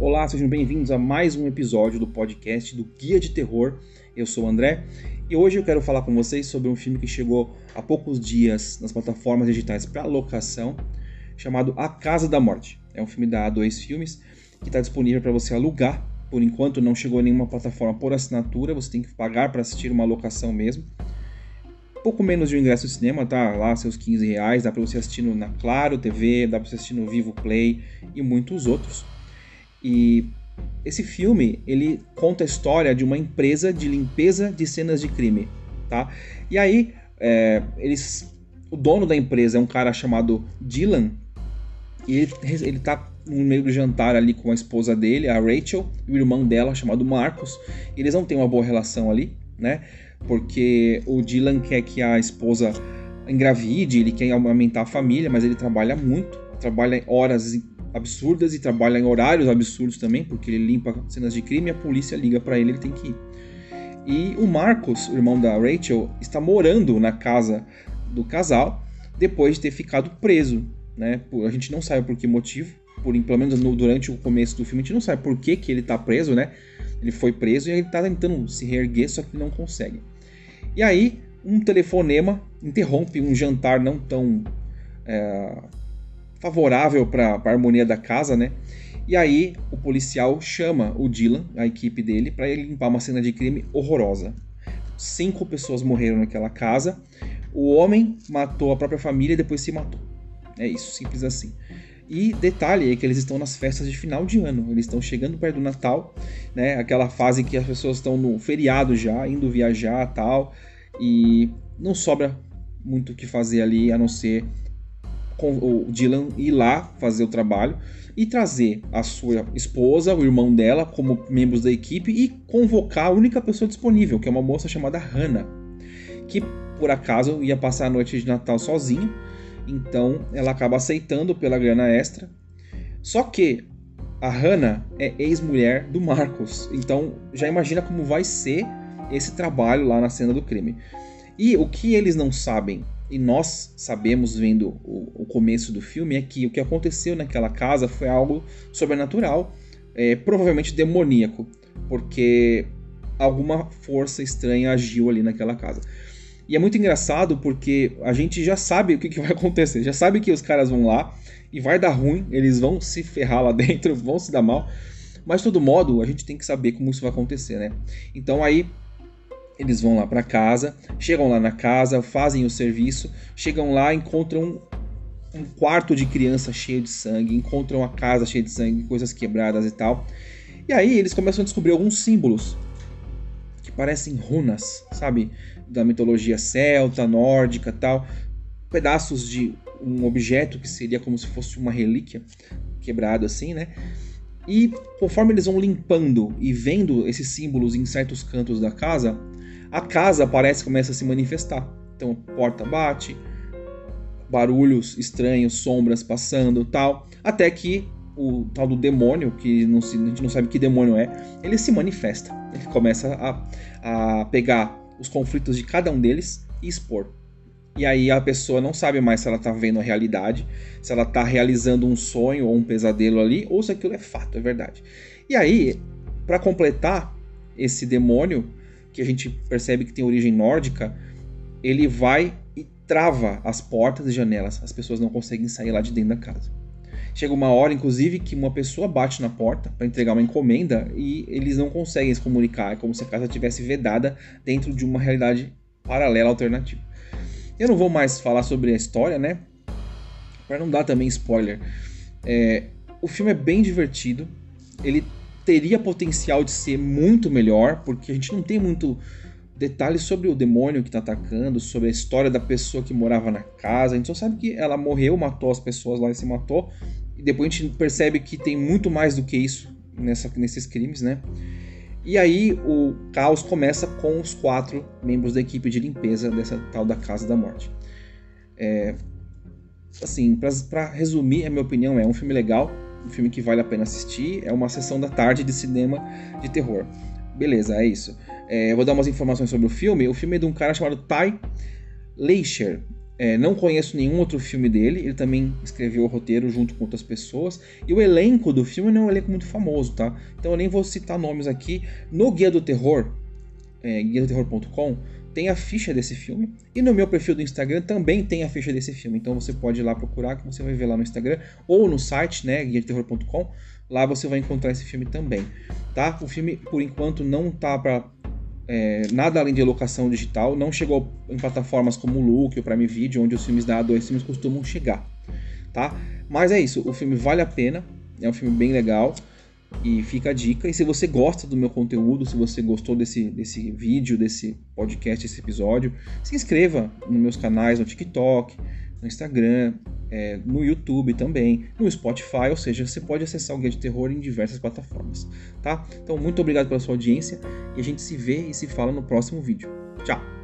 Olá, sejam bem-vindos a mais um episódio do podcast do Guia de Terror. Eu sou o André e hoje eu quero falar com vocês sobre um filme que chegou há poucos dias nas plataformas digitais para locação, chamado A Casa da Morte. É um filme da A2 Filmes que está disponível para você alugar. Por enquanto não chegou a nenhuma plataforma por assinatura, você tem que pagar para assistir uma locação mesmo pouco menos de um ingresso de cinema, tá lá seus 15 reais, dá para você assistir na Claro TV, dá para você assistir no Vivo Play e muitos outros. E esse filme, ele conta a história de uma empresa de limpeza de cenas de crime, tá? E aí, é, eles, o dono da empresa é um cara chamado Dylan, e ele, ele tá no meio do jantar ali com a esposa dele, a Rachel, e o irmão dela, chamado Marcos. Eles não têm uma boa relação ali, né? porque o Dylan quer que a esposa engravide, ele quer aumentar a família, mas ele trabalha muito, trabalha horas absurdas e trabalha em horários absurdos também, porque ele limpa cenas de crime e a polícia liga para ele, ele tem que ir. E o Marcos, o irmão da Rachel, está morando na casa do casal depois de ter ficado preso, né? A gente não sabe por que motivo, por pelo menos no, durante o começo do filme a gente não sabe por que, que ele está preso, né? Ele foi preso e ele está tentando se reerguer, só que não consegue. E aí, um telefonema interrompe um jantar não tão é, favorável para a harmonia da casa, né? E aí, o policial chama o Dylan, a equipe dele, para ele limpar uma cena de crime horrorosa. Cinco pessoas morreram naquela casa. O homem matou a própria família e depois se matou. É isso, simples assim. E detalhe é que eles estão nas festas de final de ano, eles estão chegando perto do Natal, né? Aquela fase que as pessoas estão no feriado já, indo viajar tal, e não sobra muito o que fazer ali a não ser o Dylan ir lá fazer o trabalho e trazer a sua esposa, o irmão dela, como membros da equipe e convocar a única pessoa disponível, que é uma moça chamada Hannah, que por acaso ia passar a noite de Natal sozinha então ela acaba aceitando pela grana extra. Só que a Hannah é ex-mulher do Marcos. Então já imagina como vai ser esse trabalho lá na cena do crime. E o que eles não sabem, e nós sabemos vendo o, o começo do filme, é que o que aconteceu naquela casa foi algo sobrenatural, é, provavelmente demoníaco, porque alguma força estranha agiu ali naquela casa. E é muito engraçado porque a gente já sabe o que, que vai acontecer. Já sabe que os caras vão lá e vai dar ruim, eles vão se ferrar lá dentro, vão se dar mal. Mas de todo modo, a gente tem que saber como isso vai acontecer, né? Então aí eles vão lá para casa, chegam lá na casa, fazem o serviço, chegam lá, encontram um quarto de criança cheio de sangue, encontram a casa cheia de sangue, coisas quebradas e tal. E aí eles começam a descobrir alguns símbolos que parecem runas, sabe? Da mitologia celta, nórdica tal. Pedaços de um objeto que seria como se fosse uma relíquia, quebrado assim, né? E conforme eles vão limpando e vendo esses símbolos em certos cantos da casa, a casa parece começa a se manifestar. Então porta bate, barulhos estranhos, sombras passando, tal, até que o tal do demônio, que não se, a gente não sabe que demônio é, ele se manifesta. Ele começa a, a pegar os conflitos de cada um deles e expor. E aí a pessoa não sabe mais se ela está vendo a realidade, se ela está realizando um sonho ou um pesadelo ali, ou se aquilo é fato, é verdade. E aí, para completar esse demônio, que a gente percebe que tem origem nórdica, ele vai e trava as portas e janelas. As pessoas não conseguem sair lá de dentro da casa. Chega uma hora, inclusive, que uma pessoa bate na porta para entregar uma encomenda e eles não conseguem se comunicar. É como se a casa tivesse vedada dentro de uma realidade paralela alternativa. Eu não vou mais falar sobre a história, né? Para não dar também spoiler. É, o filme é bem divertido. Ele teria potencial de ser muito melhor, porque a gente não tem muito detalhes sobre o demônio que está atacando, sobre a história da pessoa que morava na casa. A gente só sabe que ela morreu, matou as pessoas lá e se matou. E depois a gente percebe que tem muito mais do que isso nessa, nesses crimes, né? E aí o caos começa com os quatro membros da equipe de limpeza dessa tal da Casa da Morte. É, assim, para resumir, a minha opinião é um filme legal, um filme que vale a pena assistir, é uma sessão da tarde de cinema de terror. Beleza, é isso. É, vou dar umas informações sobre o filme. O filme é de um cara chamado Ty Leischer. É, não conheço nenhum outro filme dele, ele também escreveu o roteiro junto com outras pessoas. E o elenco do filme não é um elenco muito famoso, tá? Então eu nem vou citar nomes aqui. No Guia do Terror, é, guiadoterror.com, tem a ficha desse filme. E no meu perfil do Instagram também tem a ficha desse filme. Então você pode ir lá procurar, que você vai ver lá no Instagram, ou no site, né, guiadoterror.com. Lá você vai encontrar esse filme também, tá? O filme, por enquanto, não tá para é, nada além de locação digital, não chegou em plataformas como o Look ou Prime Video, onde os filmes da A2 filmes costumam chegar, tá? Mas é isso, o filme vale a pena, é um filme bem legal e fica a dica. E se você gosta do meu conteúdo, se você gostou desse, desse vídeo, desse podcast, desse episódio, se inscreva nos meus canais no TikTok, no Instagram, é, no YouTube também, no Spotify, ou seja, você pode acessar o Guia de Terror em diversas plataformas, tá? Então, muito obrigado pela sua audiência e a gente se vê e se fala no próximo vídeo. Tchau!